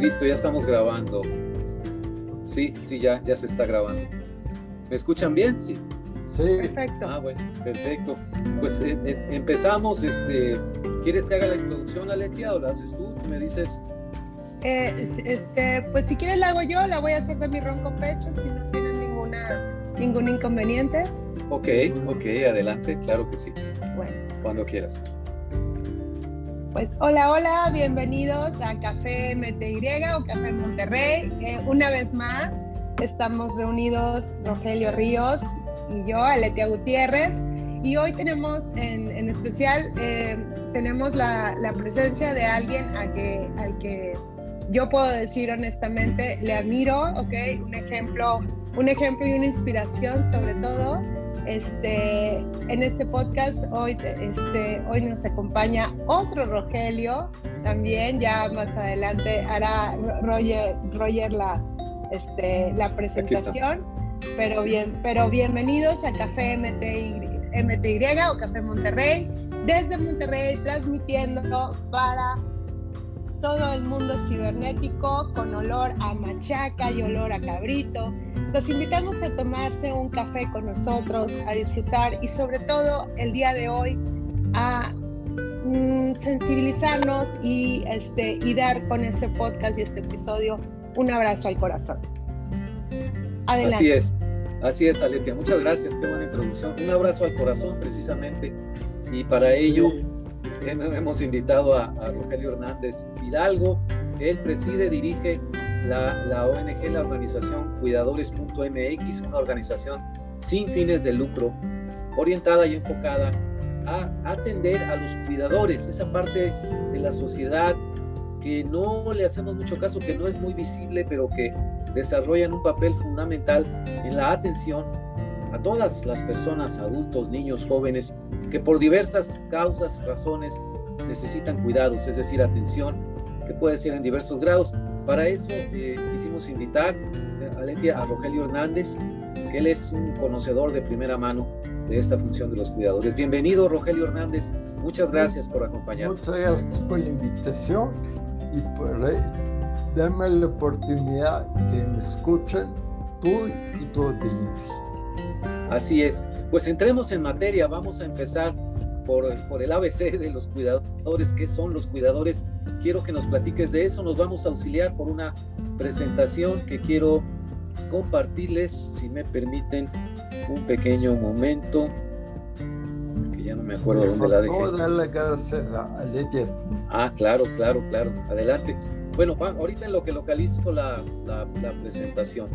Listo, ya estamos grabando. Sí, sí, ya, ya se está grabando. ¿Me escuchan bien? Sí. Sí. Perfecto. Ah, bueno, perfecto. Pues eh, eh, empezamos. Este, ¿Quieres que haga la introducción, Aletia, o la haces tú? ¿Me dices? Eh, este, pues si quieres la hago yo, la voy a hacer de mi ronco pecho, si no tienes ninguna, ningún inconveniente. Ok, ok, adelante, claro que sí. Bueno, Cuando quieras. Pues hola, hola, bienvenidos a Café MTY o Café Monterrey. Una vez más, estamos reunidos Rogelio Ríos y yo, Aletia Gutiérrez. Y hoy tenemos en, en especial, eh, tenemos la, la, presencia de alguien a que, al que yo puedo decir honestamente, le admiro, ¿ok? Un ejemplo, un ejemplo y una inspiración sobre todo. Este, en este podcast hoy, este, hoy nos acompaña otro Rogelio, también ya más adelante hará Roger, Roger la, este, la presentación. Pero, bien, pero bienvenidos a Café MTY, MTY o Café Monterrey, desde Monterrey transmitiendo para todo el mundo cibernético con olor a machaca y olor a cabrito. Los invitamos a tomarse un café con nosotros, a disfrutar y sobre todo el día de hoy a mm, sensibilizarnos y, este, y dar con este podcast y este episodio un abrazo al corazón. Adelante. Así es, así es, Aletia. Muchas gracias, qué buena introducción. Un abrazo al corazón, precisamente. Y para ello hemos invitado a, a Rogelio Hernández Hidalgo. Él preside, dirige la, la ONG, la organización Cuidadores.mx, una organización sin fines de lucro, orientada y enfocada a atender a los cuidadores, esa parte de la sociedad que no le hacemos mucho caso, que no es muy visible, pero que desarrollan un papel fundamental en la atención a todas las personas, adultos, niños, jóvenes, que por diversas causas, razones, necesitan cuidados, es decir, atención, que puede ser en diversos grados. Para eso eh, quisimos invitar a, a Rogelio Hernández, que él es un conocedor de primera mano de esta función de los cuidadores. Bienvenido, Rogelio Hernández. Muchas gracias por acompañarnos. Muchas gracias por la invitación y por darme la oportunidad que me escuchen tú y tu audiencia. Así es. Pues entremos en materia. Vamos a empezar por, por, el ABC de los cuidadores. ¿Qué son los cuidadores? Quiero que nos platiques de eso. Nos vamos a auxiliar por una presentación que quiero compartirles, si me permiten, un pequeño momento. Que ya no me acuerdo dónde la dejé. Ah, claro, claro, claro. Adelante. Bueno, ahorita en lo que localizo la, la, la presentación.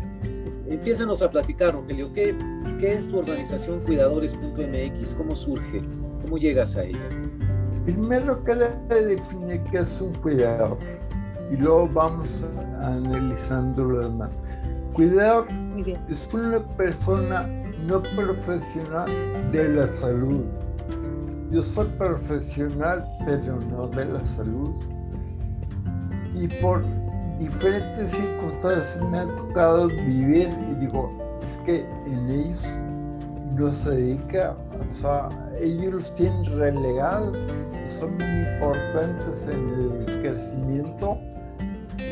Empiézanos a platicar, Rogelio, ¿qué, ¿qué es tu organización Cuidadores.mx? ¿Cómo surge? ¿Cómo llegas a ella? Primero que le define qué es un cuidador y luego vamos analizando lo demás. Cuidador es una persona no profesional de la salud. Yo soy profesional, pero no de la salud. Y por diferentes circunstancias me ha tocado vivir y digo, es que en ellos no se dedica, o sea, ellos los tienen relegados son muy importantes en el crecimiento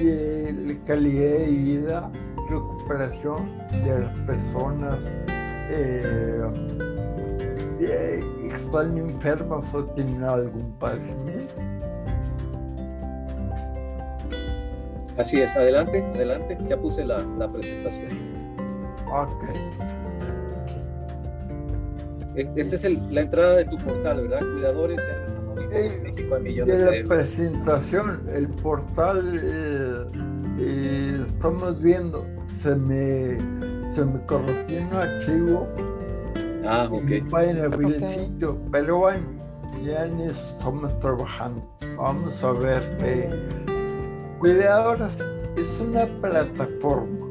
la calidad de vida, recuperación de las personas eh, eh, están enfermas o tienen algún padecimiento. Así es, adelante, adelante, ya puse la, la presentación. Ok. Esta es el, la entrada de tu portal, ¿verdad? Cuidadores Héroes Anónimos en México a millones de, de la presentación, el portal, eh, eh, estamos viendo, se me, se me corrigió un archivo. Ah, ok. En página okay. el sitio, pero bueno, ya en eso estamos trabajando. Vamos a ver qué. Cuidadores es una plataforma.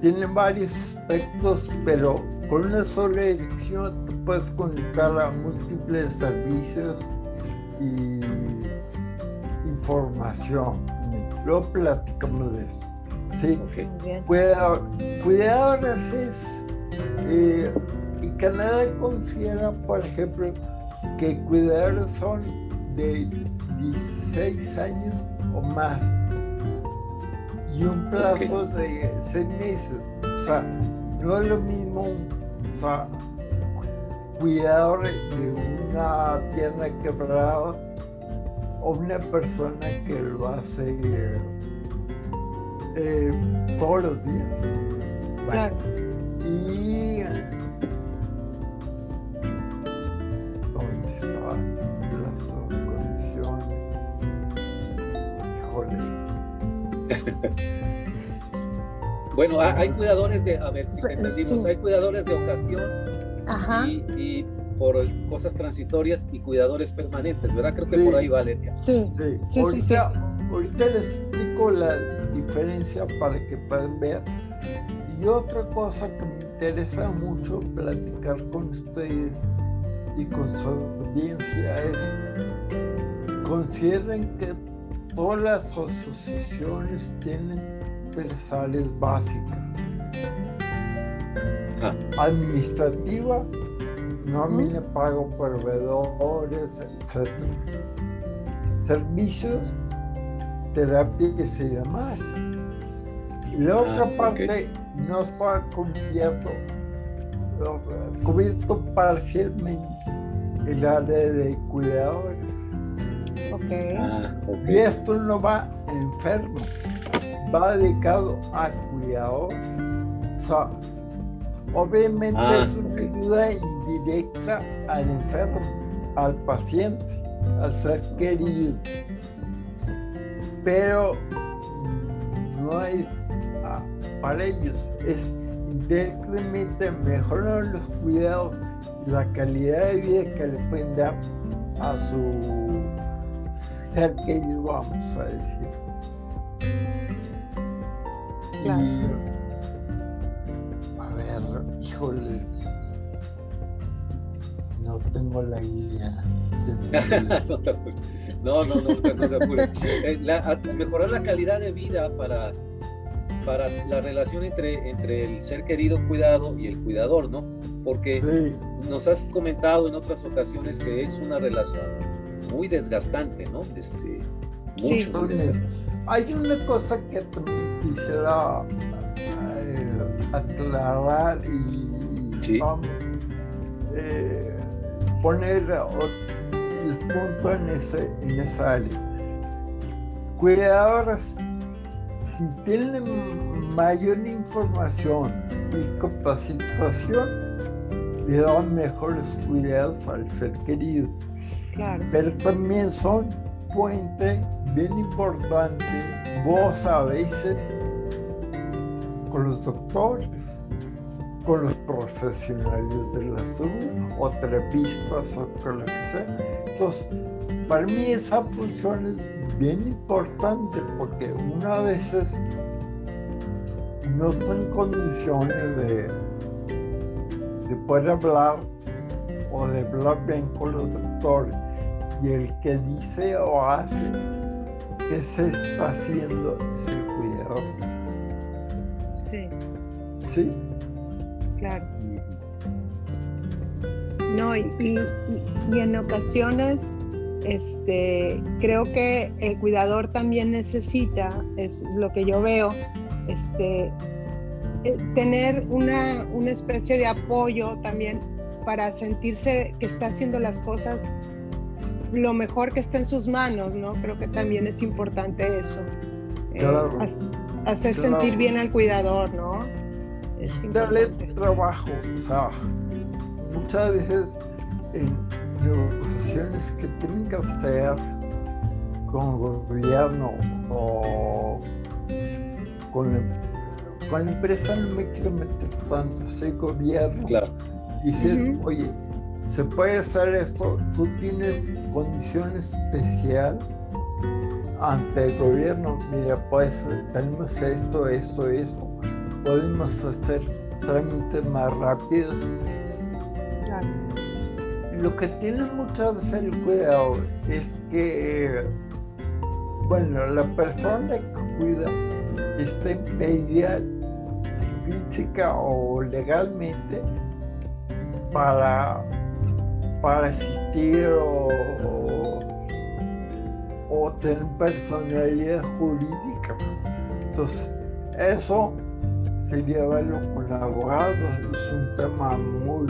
Tiene varios aspectos, pero con una sola dirección tú puedes conectar a múltiples servicios y información. Luego platicamos de eso. Sí, okay. Cuidador, cuidadores es. Eh, en Canadá considera, por ejemplo, que cuidadores son de 16 años o más. Y un plazo de seis meses. O sea, no es lo mismo, o sea, cuidador de una tienda quebrada o una persona que lo hace eh, todos los días. claro. Bueno, hay cuidadores de, a ver si pues, entendimos, hay cuidadores de ocasión Y, por cosas transitorias y cuidadores permanentes, ¿verdad? Creo que por ahí va, Letia. Sí, sí, sí, ahorita, ahorita les explico la diferencia para que puedan ver. Y otra cosa que me interesa mucho platicar con ustedes y con su audiencia es, consideren que todas las asociaciones tienen persales básicas. Ah. Administrativa, nómina, pago proveedores, etc. Servicios, terapias y demás. Y la otra ah, parte no está cubierto, cubierto parcialmente el área de cuidadores. Ah, y esto no va enfermo, va dedicado a cuidadores. O sea, obviamente ah, es una ayuda indirecta al enfermo, al paciente, al ser querido. Pero no es para ellos es directamente mejorar los cuidados la calidad de vida que le pueden dar a su ser querido, vamos a decir. a ver, híjole, no tengo la idea. no, no, no, no, te apures. Eh, mejorar la calidad de vida para para la relación entre, entre el ser querido cuidado y el cuidador, ¿no? Porque nos has comentado en otras ocasiones que es una relación muy desgastante, ¿no? Este, mucho, muy desgastante. Hay una cosa que también quisiera eh, aclarar y eh, poner el punto en, ese, en esa área. Cuidadores si tienen mayor información y capacitación, le dan mejores cuidados al ser querido. Pero también son puente bien importante, vos a veces, con los doctores, con los profesionales de la salud, o terapistas, o con lo que sea. Entonces, para mí esa función es bien importante porque una veces no está en condiciones de, de poder hablar o de hablar bien con los doctores y el que dice o hace que se está haciendo es el cuidador. Sí. Sí. Claro. No, y, y en ocasiones este, creo que el cuidador también necesita, es lo que yo veo, este, eh, tener una, una especie de apoyo también para sentirse que está haciendo las cosas lo mejor que está en sus manos, ¿no? Creo que también es importante eso. Eh, hacer sentir bien al cuidador, ¿no? Es Darle trabajo, o sea, muchas veces negociaciones que tienen que hacer con el gobierno o con la, con la empresa no me quiero meter tanto, soy gobierno. Claro. Y decir, oye, se puede hacer esto, tú tienes condiciones especiales ante el gobierno, mira, pues tenemos esto, esto, esto, podemos hacer trámites más rápidos. Lo que tiene muchas veces el cuidado es que, bueno, la persona que cuida está impedida física o legalmente para, para asistir o, o tener personalidad jurídica. Entonces, eso sería verlo con abogados, es un tema muy...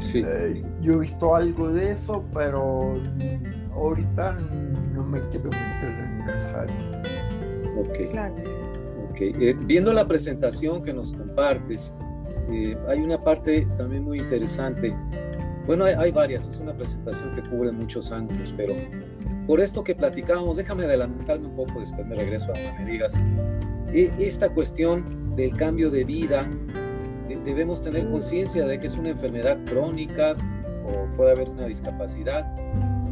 Sí. Eh, yo he visto algo de eso, pero ahorita no me quiero meter en esa área. Ok. Claro. okay. Eh, viendo la presentación que nos compartes, eh, hay una parte también muy interesante. Bueno, hay, hay, varias, es una presentación que cubre muchos ángulos, pero por esto que platicábamos, déjame adelantarme un poco, después me regreso a me digas. E, esta cuestión del cambio de vida, debemos tener conciencia de que es una enfermedad crónica o puede haber una discapacidad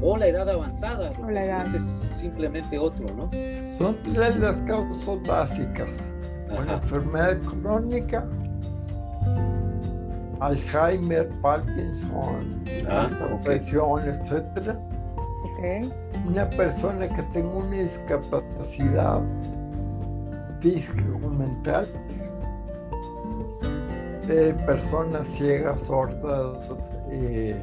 o la edad avanzada, o la edad. es simplemente otro, ¿no? Son tres las causas básicas. Una enfermedad crónica, Alzheimer, Parkinson, ah, depresión, etcétera. Una persona que tenga una discapacidad física o mental, eh, personas ciegas, sordas, eh,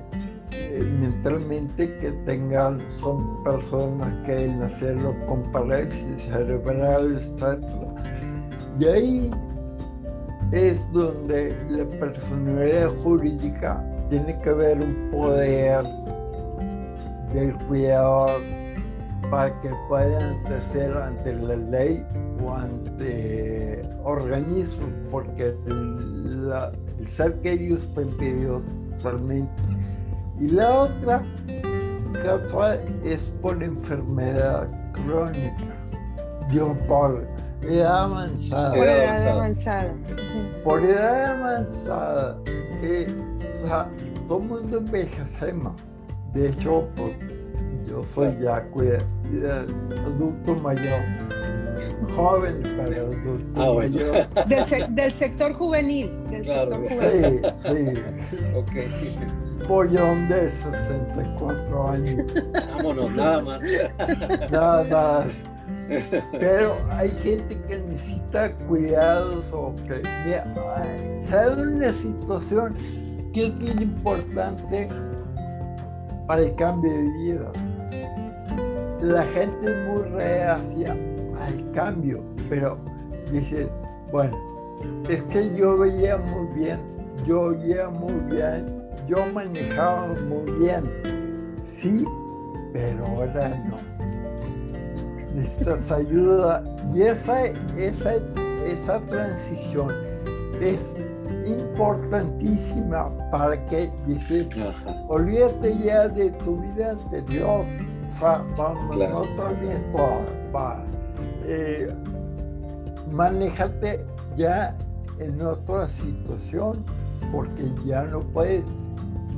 eh, mentalmente que tengan, son personas que nacieron con parálisis cerebral, etc. Y ahí es donde la personalidad jurídica tiene que ver un poder del cuidador para que puedan hacer ante la ley o ante organismos, porque el, ser que ellos impedido totalmente. Y la otra causa es por enfermedad crónica, Dios por edad avanzada. Por edad avanzada. Por edad avanzada. Eh, o sea, todo el mundo envejecemos de hecho, pues yo soy ya adulto mayor, joven pero adulto ah, mayor. Del, sector juvenil. Del sector juvenil. Sí, sí. ok. Pollón de 64 años. Vámonos, nada más. Nada más. Pero hay gente que necesita cuidados o que, ¿sabe una situación que es bien importante? para el cambio de vida. La gente es muy reacia al cambio, pero dice, bueno, es que yo veía muy bien, yo oía muy bien, yo manejaba muy bien. Sí, pero ahora no. Necesitas ayuda. Y esa, esa, esa transición es importantísima para que dice, olvídate ya de tu vida anterior, o sea, vamos, no va, eh, manéjate ya en otra situación, porque ya no puedes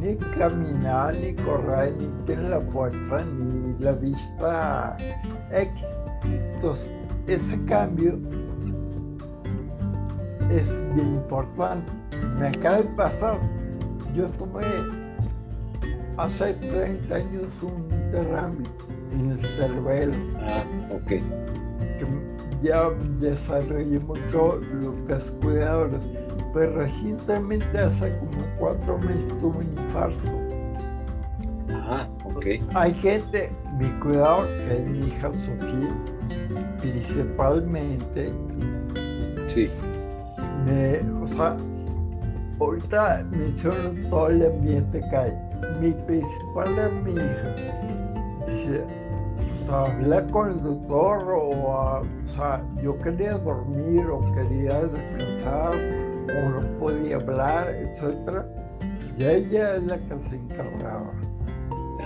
ni caminar, ni correr, ni tener la fuerza, ni la vista. Entonces, ese cambio es bien importante. Me acaba de pasar, yo tomé hace 30 años un derrame en el cerebelo. Ah, ok. Que ya desarrollé mucho lo que es cuidadores, pero recientemente hace como cuatro meses tuve un infarto. Ah, ok. Hay gente, mi cuidador, que es mi hija Sofía, principalmente. Sí o sea, ahorita menciono todo el ambiente que hay. Mi principal amiga dice, o sea, hablé con el doctor o, o sea, yo quería dormir o quería descansar o no podía hablar, etc. Y ella es la que se encargaba.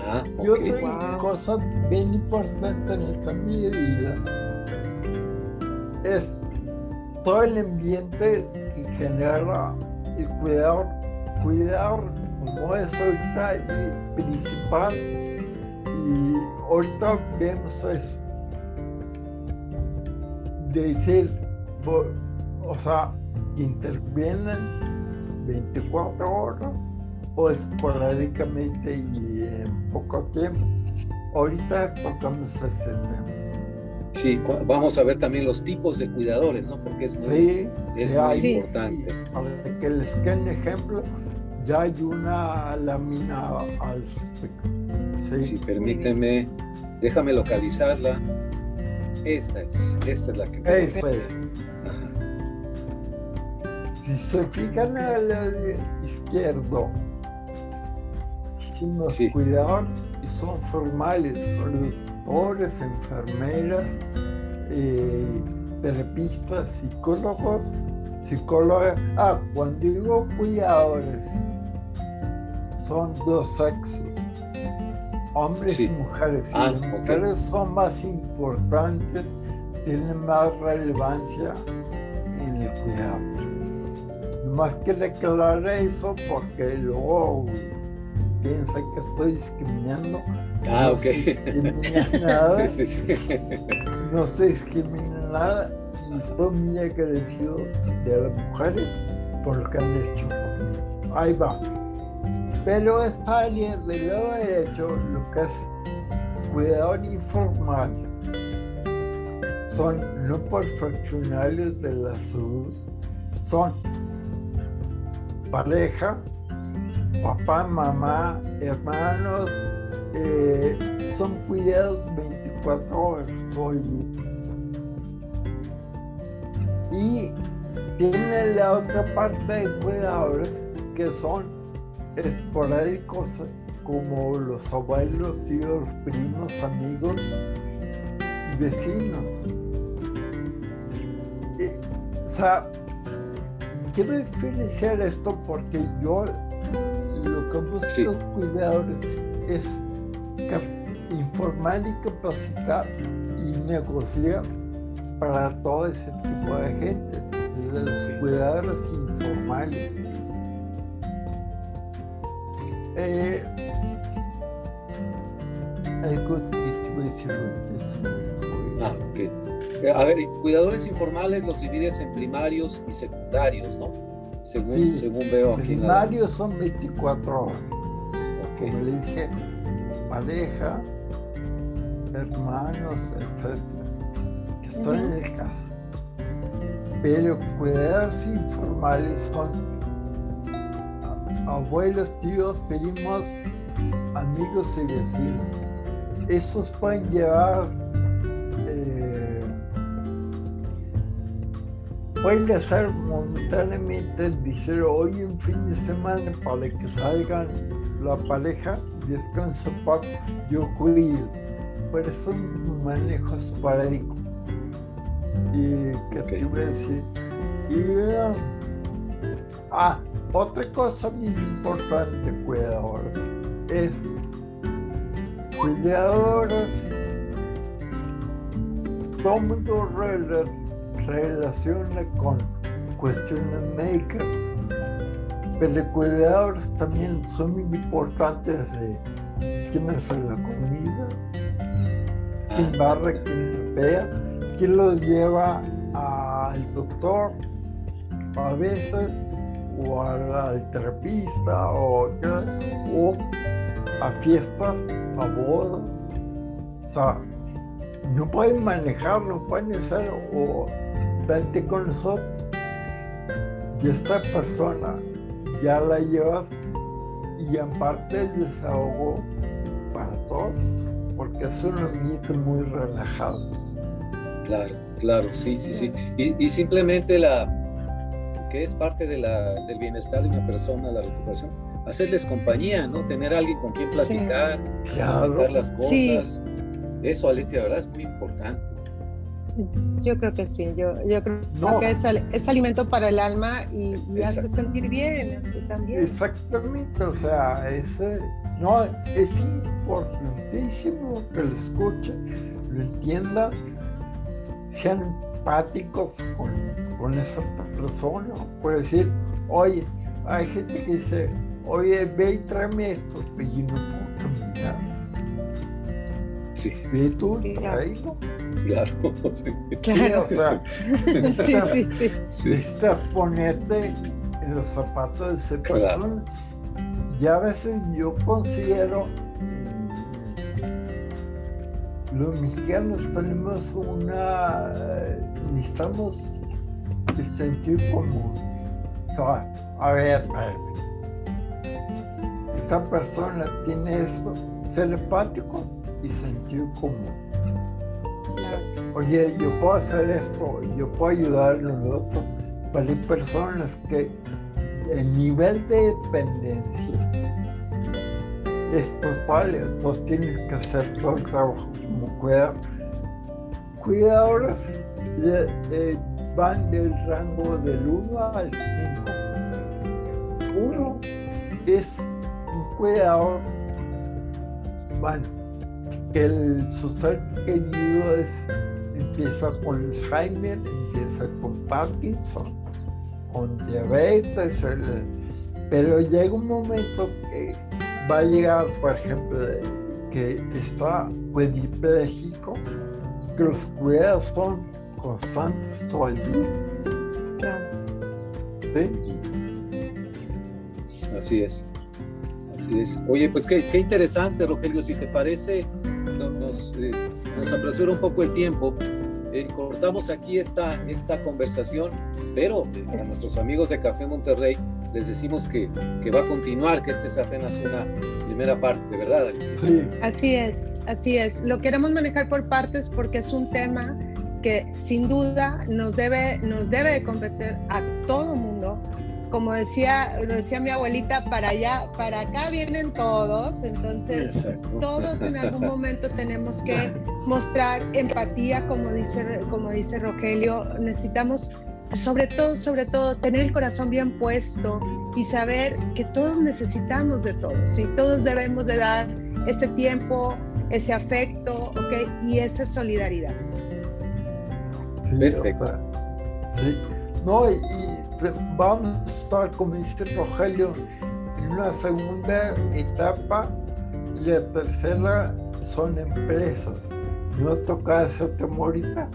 Ah, y otra cosa bien importante en el cambio de vida es todo el ambiente que genera el cuidador, cuidador como es ahorita y principal y ahorita vemos eso de decir o sea intervienen 24 horas o esporádicamente y en poco tiempo ahorita tocamos ese tema Sí, vamos a ver también los tipos de cuidadores, ¿no? Porque es muy, es muy importante. Para que les quede un ejemplo, ya hay una lámina al respecto. Sí, permíteme, Déjame localizarla. Esta es, esta es la que... Esta es. Si se fijan al lado izquierdo, hicimos sí. y son formales, son doctores, enfermeras, eh, terapistas, psicólogos, psicólogas. Ah, cuando digo cuidadores, son dos sexos, hombres y mujeres. Y ah, las mujeres son más importantes, tienen más relevancia en el cuidado. Más que declarar eso porque luego piensa que estoy discriminando. Ah, no ok. Se discrimina nada. sí, sí, sí. No se discrimina nada y estoy muy agradecido de las mujeres por lo que han hecho. Ahí va. Pero esta área del lado derecho, lo que es cuidador informal, son no profesionales de la salud, son pareja, papá, mamá, hermanos, eh, son cuidados 24 horas, soy y tiene la otra parte de cuidadores que son esporádicos como los abuelos, tíos, primos, amigos vecinos. o sea, quiero diferenciar esto porque yo lo que busco cuidadores es informar y capacitar y negociar para todo ese tipo de gente, desde los cuidadores informales. Eh, Ah, ok. Eh, a ver, cuidadores informales los divides en primarios y secundarios, ¿no? Según, según veo aquí. Primarios son 24 horas. Okay. Como le dije, pareja, hermanos, etc. Estoy en el caso. Pero cuidados informales son abuelos, tíos, primos, amigos y vecinos. Esos pueden llevar, pueden hacer momentáneamente, decir hoy un fin de semana para que salgan la pareja, descanso poco, yo cuido. Pero son manejos esporádicos y que te iba a decir. Y, ah, otra cosa muy importante, cuidadores, es cuidadores, todo mundo relaciona con cuestiones médicas, pero cuidadores también son muy importantes de quién hace la comida, quién barre, quién vea quién los lleva al doctor a veces o al terapista o, o a fiestas, a bodas. O sea, no pueden manejar, no pueden hacer o vente con nosotros. Y esta persona ya la llevas y aparte el desahogo para todos, porque es un ambiente muy relajado. Claro, claro, sí, sí, sí. Y, simplemente la que es parte de la, del bienestar de una persona, la recuperación, hacerles compañía, ¿no? Tener alguien con quien platicar, sí. las cosas. Eso, Aletia, verdad es muy importante. Yo creo que sí, yo, yo creo que es, es, alimento para el alma y, y hace sentir bien también. Exactamente, o sea, es, no, es importantísimo que lo escuche, lo entienda sean empáticos con, con esa persona. Puede decir, oye, hay gente que dice, oye, ve y tráeme esto, pero yo no puedo caminar. Sí. Ve tú, tráelo. Claro, sí. Claro. Sí, o sea, necesitas, sí, sí, sí. necesitas ponerte en los zapatos de esa persona. Y a veces yo considero los mexicanos tenemos una, necesitamos el sentido común. O sea, a ver, esta persona tiene esto, ser empático, y sentido común. Oye, yo puedo hacer esto, yo puedo ayudar a los otros, pero hay personas que el nivel de dependencia es total, entonces tienes que hacer todo el trabajo como cuidar. Cuidadores eh, van del rango del 1 al 5. Uno es un cuidador, bueno, que el, su ser querido es, empieza con Alzheimer, empieza con Parkinson, con diabetes, pero llega un momento que va a llegar, por ejemplo, que está cuadripléjico, que los cuidados son constantes todo el día. Así es. Así es. Oye, pues qué, qué interesante, Rogelio. Si te parece, nos, eh, nos apresura un poco el tiempo. Eh, cortamos aquí esta, esta conversación, pero a nuestros amigos de Café Monterrey les decimos que, que va a continuar, que esta es apenas una primera parte, ¿verdad? Sí. Así es, así es. Lo queremos manejar por partes porque es un tema que sin duda nos debe, nos debe de competir a todo mundo. Como decía, decía mi abuelita, para allá, para acá vienen todos, entonces todos en algún momento tenemos que mostrar empatía, como dice, como dice Rogelio, necesitamos sobre todo, sobre todo, tener el corazón bien puesto y saber que todos necesitamos de todos y todos debemos de dar ese tiempo, ese afecto, ¿ok? Y esa solidaridad. Perfecto. sí. No, y, vamos a estar, como dice Rogelio, en una segunda etapa y la tercera son empresas. No toca ese tema ahorita,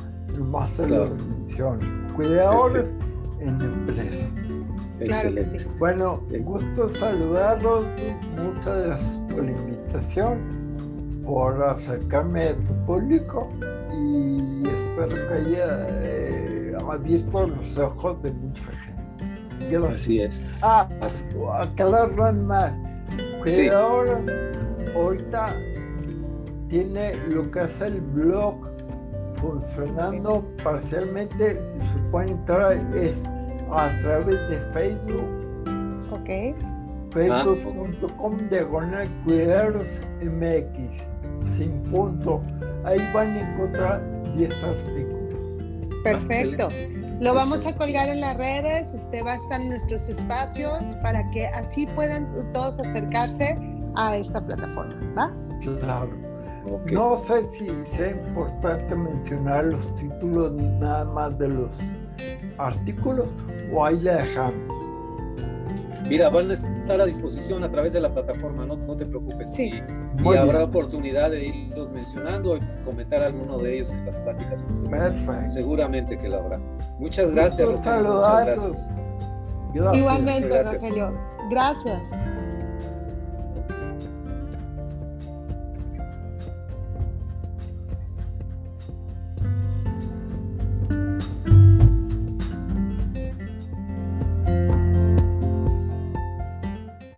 más se lo menciono cuidadores en empresa. Excelente. Bueno, gusto saludarlos. Muchas gracias por la invitación, por acercarme a tu público y espero que haya eh, abierto los ojos de mucha gente. Así es. Ah, aclarar más. Cuidador ahorita tiene lo que es el blog funcionando parcialmente pueden entrar es a través de Facebook. Ok. Facebook.com diagonal cuidados MX sin punto. Ahí van a encontrar 10 artículos. Perfecto. Lo vamos a colgar en las redes, este va a estar en nuestros espacios para que así puedan todos acercarse a esta plataforma, ¿va? Claro. No sé si sea importante mencionar los títulos nada más de los artículos o ahí la dejamos? Mira, van a estar a disposición a través de la plataforma, no, no te preocupes. Y, habrá oportunidad de irlos mencionando y comentar alguno de ellos en las pláticas Seguramente que la habrá. Muchas gracias, Rogelio. Muchas gracias. Igualmente, Rogelio. Gracias.